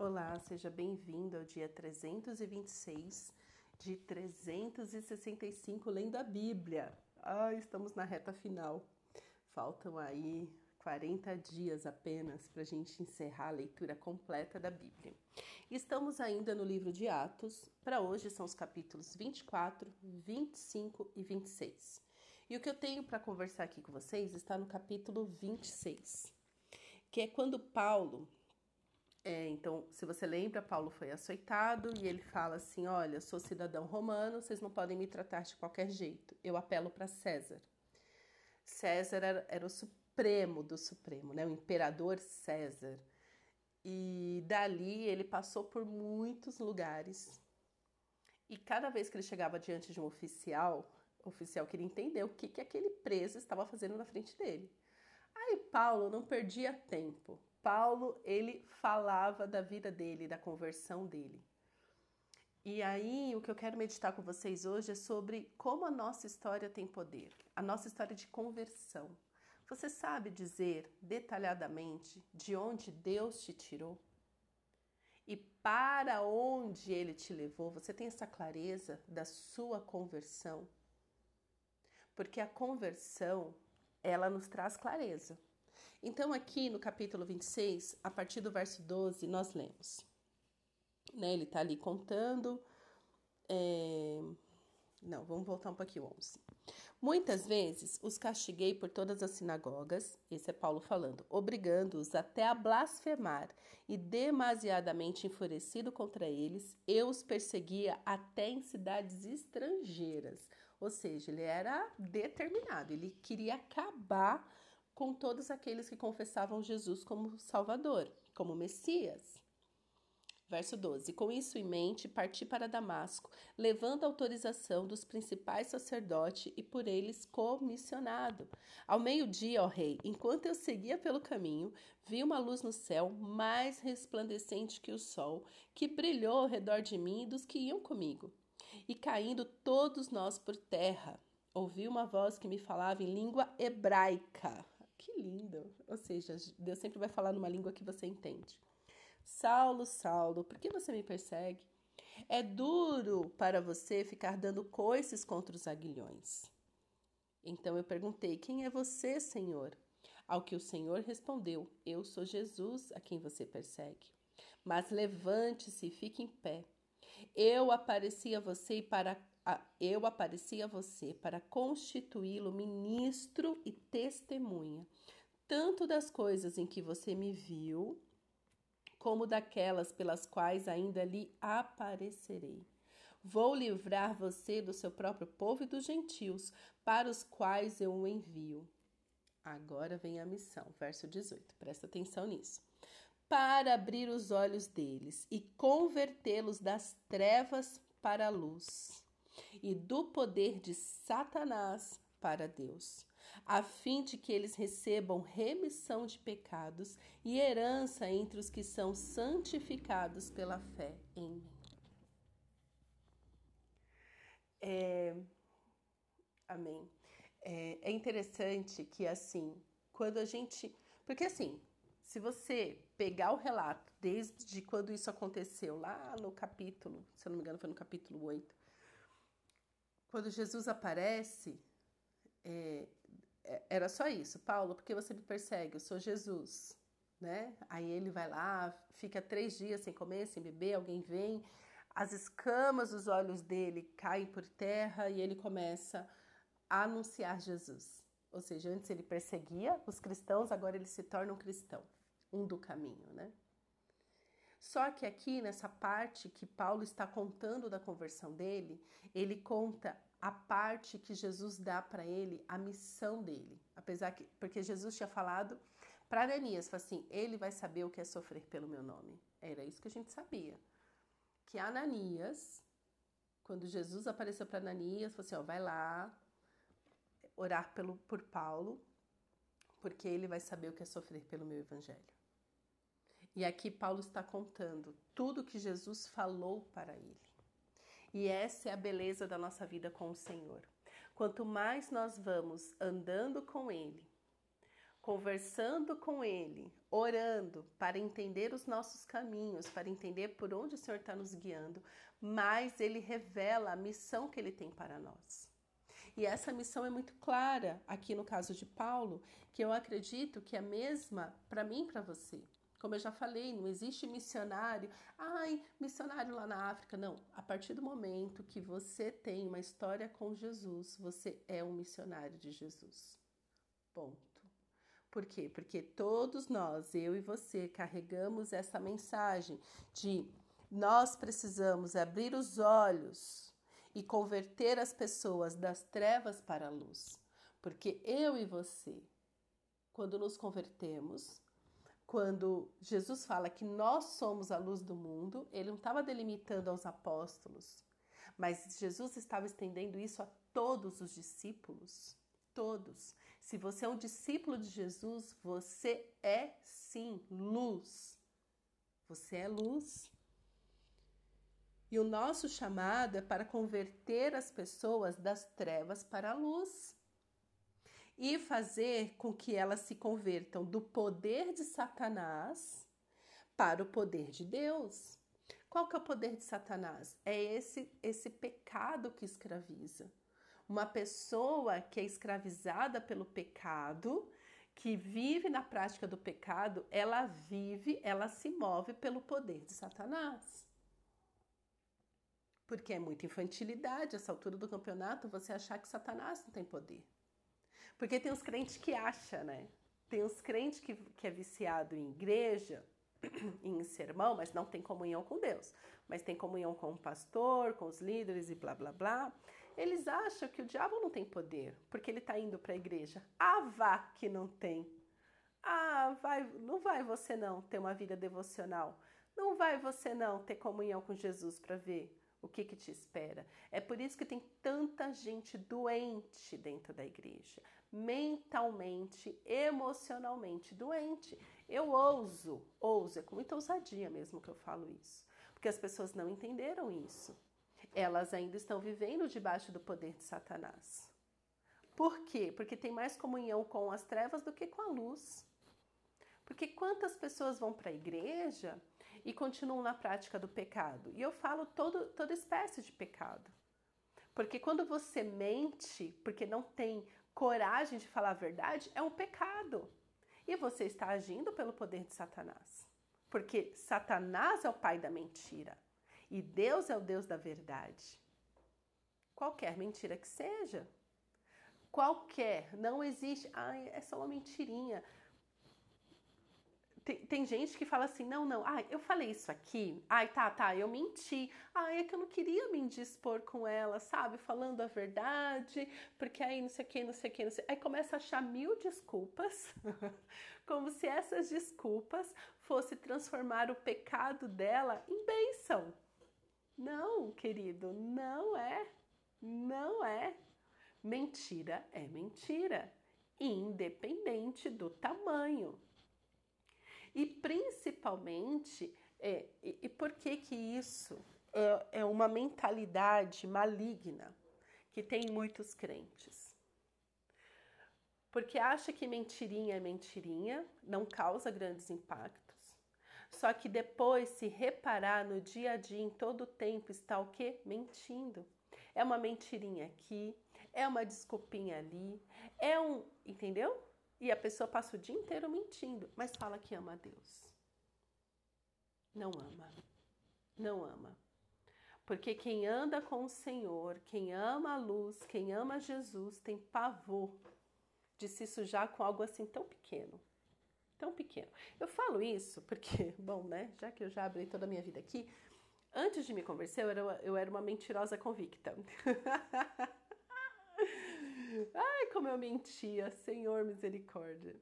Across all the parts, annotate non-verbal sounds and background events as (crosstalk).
Olá, seja bem-vindo ao dia 326 de 365 lendo a Bíblia. Ah, estamos na reta final. Faltam aí 40 dias apenas para a gente encerrar a leitura completa da Bíblia. Estamos ainda no livro de Atos. Para hoje são os capítulos 24, 25 e 26. E o que eu tenho para conversar aqui com vocês está no capítulo 26, que é quando Paulo é, então, se você lembra, Paulo foi açoitado e ele fala assim: Olha, sou cidadão romano, vocês não podem me tratar de qualquer jeito. Eu apelo para César. César era, era, o supremo do supremo, né? o imperador César. E dali ele passou por muitos lugares. E cada vez que ele chegava diante de um oficial, o oficial queria entender o que, que aquele preso estava fazendo na frente dele. Aí Paulo não perdia tempo. Paulo, ele falava da vida dele, da conversão dele. E aí, o que eu quero meditar com vocês hoje é sobre como a nossa história tem poder, a nossa história de conversão. Você sabe dizer detalhadamente de onde Deus te tirou? E para onde ele te levou? Você tem essa clareza da sua conversão? Porque a conversão, ela nos traz clareza. Então, aqui no capítulo 26, a partir do verso 12, nós lemos. Né, ele está ali contando. É... Não, vamos voltar um pouquinho, 11. Muitas vezes os castiguei por todas as sinagogas, esse é Paulo falando, obrigando-os até a blasfemar, e demasiadamente enfurecido contra eles, eu os perseguia até em cidades estrangeiras. Ou seja, ele era determinado, ele queria acabar com todos aqueles que confessavam Jesus como Salvador, como Messias. Verso 12: Com isso em mente, parti para Damasco, levando a autorização dos principais sacerdotes e por eles comissionado. Ao meio-dia, ó rei, enquanto eu seguia pelo caminho, vi uma luz no céu mais resplandecente que o sol, que brilhou ao redor de mim e dos que iam comigo. E caindo todos nós por terra, ouvi uma voz que me falava em língua hebraica. Que lindo! Ou seja, Deus sempre vai falar numa língua que você entende. Saulo, Saulo, por que você me persegue? É duro para você ficar dando coices contra os aguilhões. Então eu perguntei: Quem é você, Senhor? Ao que o Senhor respondeu: Eu sou Jesus a quem você persegue. Mas levante-se e fique em pé. Eu apareci a você para eu apareci a você para constituí-lo ministro e testemunha, tanto das coisas em que você me viu, como daquelas pelas quais ainda lhe aparecerei. Vou livrar você do seu próprio povo e dos gentios, para os quais eu o envio. Agora vem a missão, verso 18. Presta atenção nisso. Para abrir os olhos deles e convertê-los das trevas para a luz e do poder de Satanás para Deus, a fim de que eles recebam remissão de pecados e herança entre os que são santificados pela fé em mim. É... Amém. É, é interessante que, assim, quando a gente. Porque, assim, se você pegar o relato desde quando isso aconteceu, lá no capítulo, se eu não me engano, foi no capítulo 8, quando Jesus aparece, é, é, era só isso. Paulo, por que você me persegue? Eu sou Jesus. Né? Aí ele vai lá, fica três dias sem comer, sem beber, alguém vem, as escamas dos olhos dele caem por terra e ele começa a anunciar Jesus. Ou seja, antes ele perseguia os cristãos, agora ele se torna um cristão, um do caminho, né? Só que aqui nessa parte que Paulo está contando da conversão dele, ele conta a parte que Jesus dá para ele, a missão dele. Apesar que porque Jesus tinha falado para Ananias, assim, ele vai saber o que é sofrer pelo meu nome. Era isso que a gente sabia. Que Ananias, quando Jesus apareceu para Ananias, falou assim, ó, vai lá orar pelo por Paulo, porque ele vai saber o que é sofrer pelo meu evangelho. E aqui Paulo está contando tudo que Jesus falou para ele. E essa é a beleza da nossa vida com o Senhor. Quanto mais nós vamos andando com Ele, conversando com Ele, orando para entender os nossos caminhos, para entender por onde o Senhor está nos guiando, mais Ele revela a missão que Ele tem para nós. E essa missão é muito clara aqui no caso de Paulo, que eu acredito que é a mesma para mim e para você. Como eu já falei, não existe missionário, ai, missionário lá na África. Não, a partir do momento que você tem uma história com Jesus, você é um missionário de Jesus. Ponto. Por quê? Porque todos nós, eu e você, carregamos essa mensagem de nós precisamos abrir os olhos e converter as pessoas das trevas para a luz. Porque eu e você, quando nos convertemos, quando Jesus fala que nós somos a luz do mundo, ele não estava delimitando aos apóstolos, mas Jesus estava estendendo isso a todos os discípulos. Todos. Se você é um discípulo de Jesus, você é sim luz. Você é luz. E o nosso chamado é para converter as pessoas das trevas para a luz e fazer com que elas se convertam do poder de Satanás para o poder de Deus. Qual que é o poder de Satanás? É esse esse pecado que escraviza. Uma pessoa que é escravizada pelo pecado, que vive na prática do pecado, ela vive, ela se move pelo poder de Satanás. Porque é muita infantilidade essa altura do campeonato você achar que Satanás não tem poder. Porque tem os crentes que acham, né? Tem os crentes que, que é viciado em igreja, (clears throat) em sermão, mas não tem comunhão com Deus. Mas tem comunhão com o pastor, com os líderes e blá blá blá. Eles acham que o diabo não tem poder, porque ele está indo para a igreja. Ah, vá que não tem. Ah, vai, não vai você não ter uma vida devocional. Não vai você não ter comunhão com Jesus para ver o que, que te espera. É por isso que tem tanta gente doente dentro da igreja, mentalmente, emocionalmente doente. Eu ouso, ouso, é com muita ousadia mesmo que eu falo isso, porque as pessoas não entenderam isso. Elas ainda estão vivendo debaixo do poder de Satanás. Por quê? Porque tem mais comunhão com as trevas do que com a luz. Porque quantas pessoas vão para a igreja e continuam na prática do pecado. E eu falo todo, toda espécie de pecado. Porque quando você mente, porque não tem coragem de falar a verdade, é um pecado. E você está agindo pelo poder de Satanás. Porque Satanás é o pai da mentira e Deus é o Deus da verdade. Qualquer mentira que seja. Qualquer, não existe. Ai, é só uma mentirinha. Tem, tem, gente que fala assim: não, não, ai, eu falei isso aqui, ai, tá, tá, eu menti, ai, é que eu não queria me indispor com ela, sabe? Falando a verdade, porque aí não sei o que, não sei o que, não sei. Aí começa a achar mil desculpas, (laughs) como se essas desculpas fosse transformar o pecado dela em bênção. Não, querido, não é, não é. Mentira é mentira, independente do tamanho. E principalmente, é, e, e por que que isso é, é uma mentalidade maligna que tem muitos crentes? Porque acha que mentirinha é mentirinha, não causa grandes impactos. Só que depois, se reparar no dia a dia, em todo o tempo, está o quê? Mentindo. É uma mentirinha aqui, é uma desculpinha ali, é um. Entendeu? E a pessoa passa o dia inteiro mentindo, mas fala que ama a Deus. Não ama. Não ama. Porque quem anda com o Senhor, quem ama a luz, quem ama Jesus, tem pavor de se sujar com algo assim tão pequeno. Tão pequeno. Eu falo isso porque, (laughs) bom, né? Já que eu já abri toda a minha vida aqui, antes de me converter, eu era, eu era uma mentirosa convicta. (laughs) Ai, como eu mentia, Senhor misericórdia.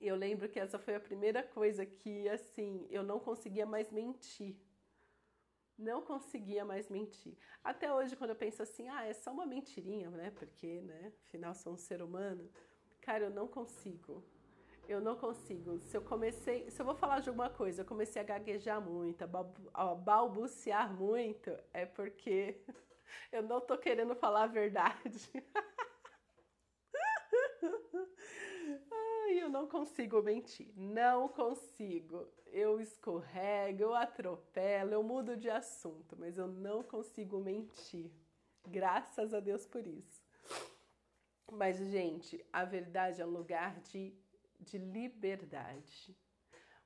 Eu lembro que essa foi a primeira coisa que, assim, eu não conseguia mais mentir. Não conseguia mais mentir. Até hoje, quando eu penso assim, ah, é só uma mentirinha, né? Porque, né, afinal, sou um ser humano. Cara, eu não consigo. Eu não consigo. Se eu comecei, se eu vou falar de alguma coisa, eu comecei a gaguejar muito, a balbuciar muito, é porque (laughs) eu não tô querendo falar a verdade. (laughs) não consigo mentir, não consigo. Eu escorrego, eu atropelo, eu mudo de assunto, mas eu não consigo mentir. Graças a Deus por isso. Mas, gente, a verdade é um lugar de, de liberdade.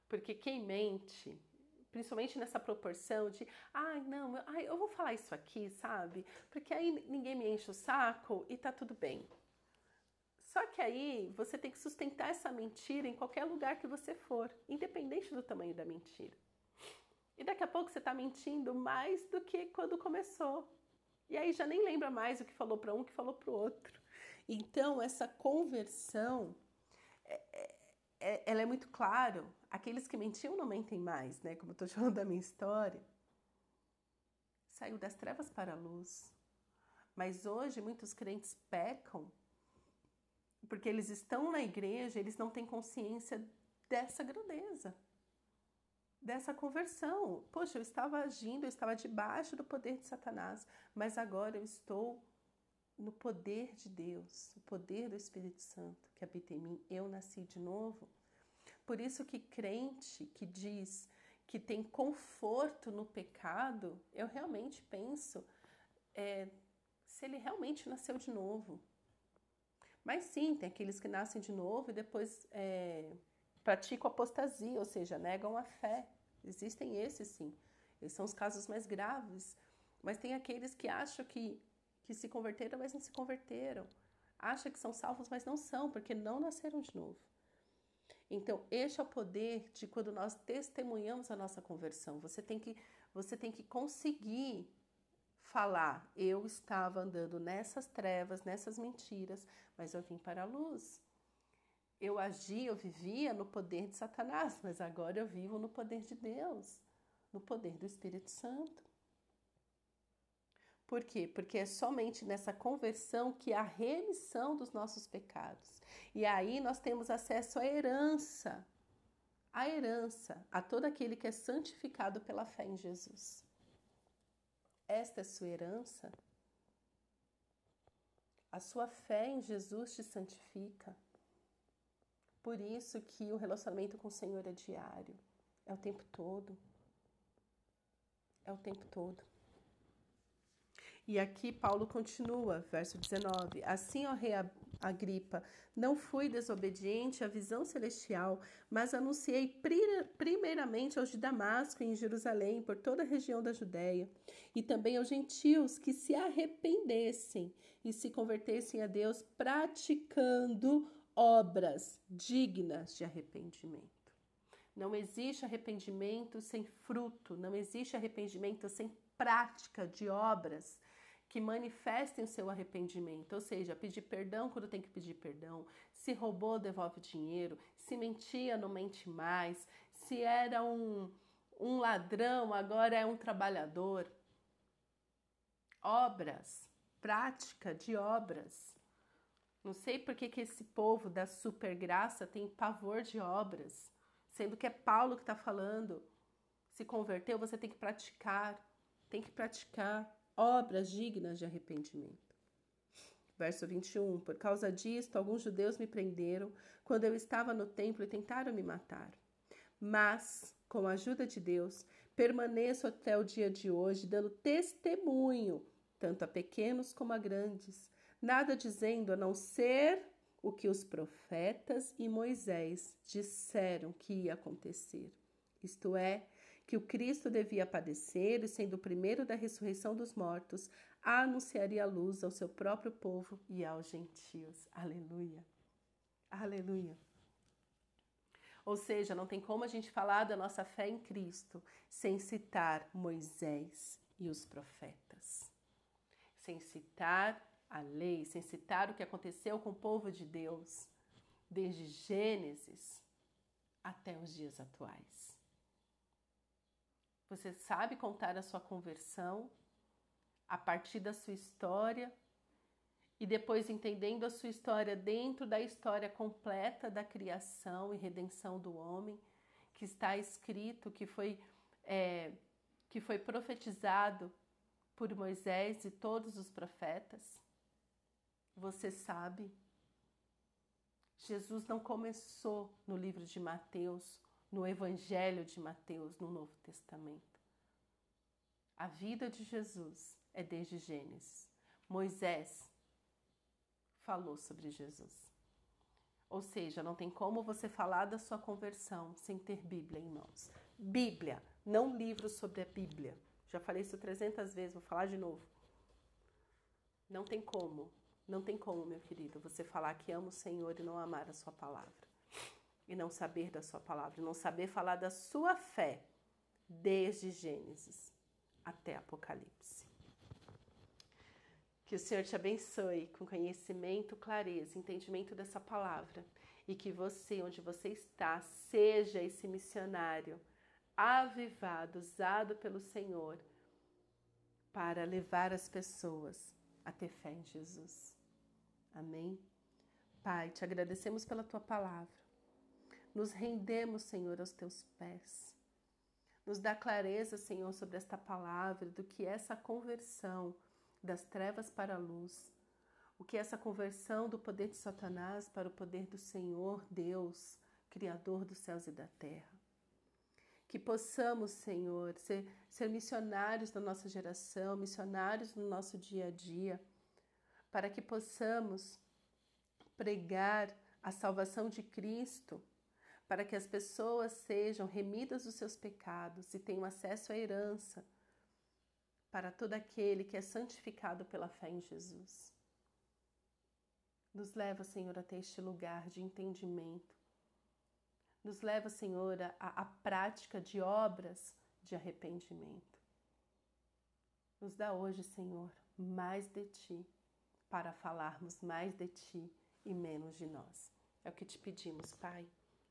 Porque quem mente, principalmente nessa proporção de, ai, não, ai, eu vou falar isso aqui, sabe? Porque aí ninguém me enche o saco e tá tudo bem. Só que aí você tem que sustentar essa mentira em qualquer lugar que você for, independente do tamanho da mentira. E daqui a pouco você está mentindo mais do que quando começou. E aí já nem lembra mais o que falou para um, o que falou para o outro. Então, essa conversão, é, é, é, ela é muito claro. Aqueles que mentiam não mentem mais, né? Como eu estou (laughs) falando da minha história. Saiu das trevas para a luz. Mas hoje muitos crentes pecam porque eles estão na igreja, eles não têm consciência dessa grandeza, dessa conversão. Poxa, eu estava agindo, eu estava debaixo do poder de Satanás, mas agora eu estou no poder de Deus, o poder do Espírito Santo que habita em mim. Eu nasci de novo. Por isso que crente que diz que tem conforto no pecado, eu realmente penso é, se ele realmente nasceu de novo. Mas sim, tem aqueles que nascem de novo e depois é, praticam apostasia, ou seja, negam a fé. Existem esses sim. Esses são os casos mais graves. Mas tem aqueles que acham que, que se converteram, mas não se converteram. Acham que são salvos, mas não são, porque não nasceram de novo. Então, este é o poder de quando nós testemunhamos a nossa conversão. Você tem que, você tem que conseguir falar, eu estava andando nessas trevas, nessas mentiras, mas eu vim para a luz. Eu agia, eu vivia no poder de Satanás, mas agora eu vivo no poder de Deus, no poder do Espírito Santo. Por quê? Porque é somente nessa conversão que há remissão dos nossos pecados. E aí nós temos acesso à herança, à herança, a todo aquele que é santificado pela fé em Jesus esta é sua herança, a sua fé em Jesus te santifica. Por isso que o relacionamento com o Senhor é diário, é o tempo todo. É o tempo todo. E aqui Paulo continua, verso 19: Assim, ó rei Agripa, não fui desobediente à visão celestial, mas anunciei primeiramente aos de Damasco e em Jerusalém, por toda a região da Judéia, e também aos gentios que se arrependessem e se convertessem a Deus, praticando obras dignas de arrependimento. Não existe arrependimento sem fruto, não existe arrependimento sem prática de obras que manifestem o seu arrependimento, ou seja, pedir perdão quando tem que pedir perdão, se roubou, devolve dinheiro, se mentia, não mente mais, se era um, um ladrão, agora é um trabalhador. Obras, prática de obras. Não sei por que, que esse povo da super graça tem pavor de obras, sendo que é Paulo que está falando. Se converteu, você tem que praticar, tem que praticar obras dignas de arrependimento. Verso 21: Por causa disto, alguns judeus me prenderam quando eu estava no templo e tentaram me matar. Mas, com a ajuda de Deus, permaneço até o dia de hoje, dando testemunho, tanto a pequenos como a grandes, nada dizendo a não ser o que os profetas e Moisés disseram que ia acontecer. Isto é, que o Cristo devia padecer e, sendo o primeiro da ressurreição dos mortos, anunciaria a luz ao seu próprio povo e aos gentios. Aleluia. Aleluia. Ou seja, não tem como a gente falar da nossa fé em Cristo sem citar Moisés e os profetas, sem citar a lei, sem citar o que aconteceu com o povo de Deus, desde Gênesis até os dias atuais. Você sabe contar a sua conversão a partir da sua história e depois entendendo a sua história dentro da história completa da criação e redenção do homem, que está escrito, que foi, é, que foi profetizado por Moisés e todos os profetas. Você sabe. Jesus não começou no livro de Mateus, no Evangelho de Mateus, no Novo Testamento. A vida de Jesus é desde Gênesis. Moisés falou sobre Jesus. Ou seja, não tem como você falar da sua conversão sem ter Bíblia em mãos. Bíblia, não livros sobre a Bíblia. Já falei isso 300 vezes, vou falar de novo. Não tem como, não tem como, meu querido, você falar que ama o Senhor e não amar a sua palavra. E não saber da sua palavra, não saber falar da sua fé desde Gênesis até Apocalipse. Que o Senhor te abençoe com conhecimento, clareza, entendimento dessa palavra e que você, onde você está, seja esse missionário avivado, usado pelo Senhor para levar as pessoas a ter fé em Jesus. Amém? Pai, te agradecemos pela tua palavra. Nos rendemos, Senhor, aos teus pés. Nos dá clareza, Senhor, sobre esta palavra, do que é essa conversão das trevas para a luz, o que é essa conversão do poder de Satanás para o poder do Senhor, Deus, Criador dos céus e da terra. Que possamos, Senhor, ser, ser missionários da nossa geração, missionários no nosso dia a dia, para que possamos pregar a salvação de Cristo, para que as pessoas sejam remidas dos seus pecados e tenham acesso à herança para todo aquele que é santificado pela fé em Jesus. Nos leva, Senhor, até este lugar de entendimento. Nos leva, Senhor, à, prática de obras de arrependimento. Nos dá hoje, Senhor, mais de Ti, para falarmos mais de Ti e menos de nós. É o que te pedimos, Pai,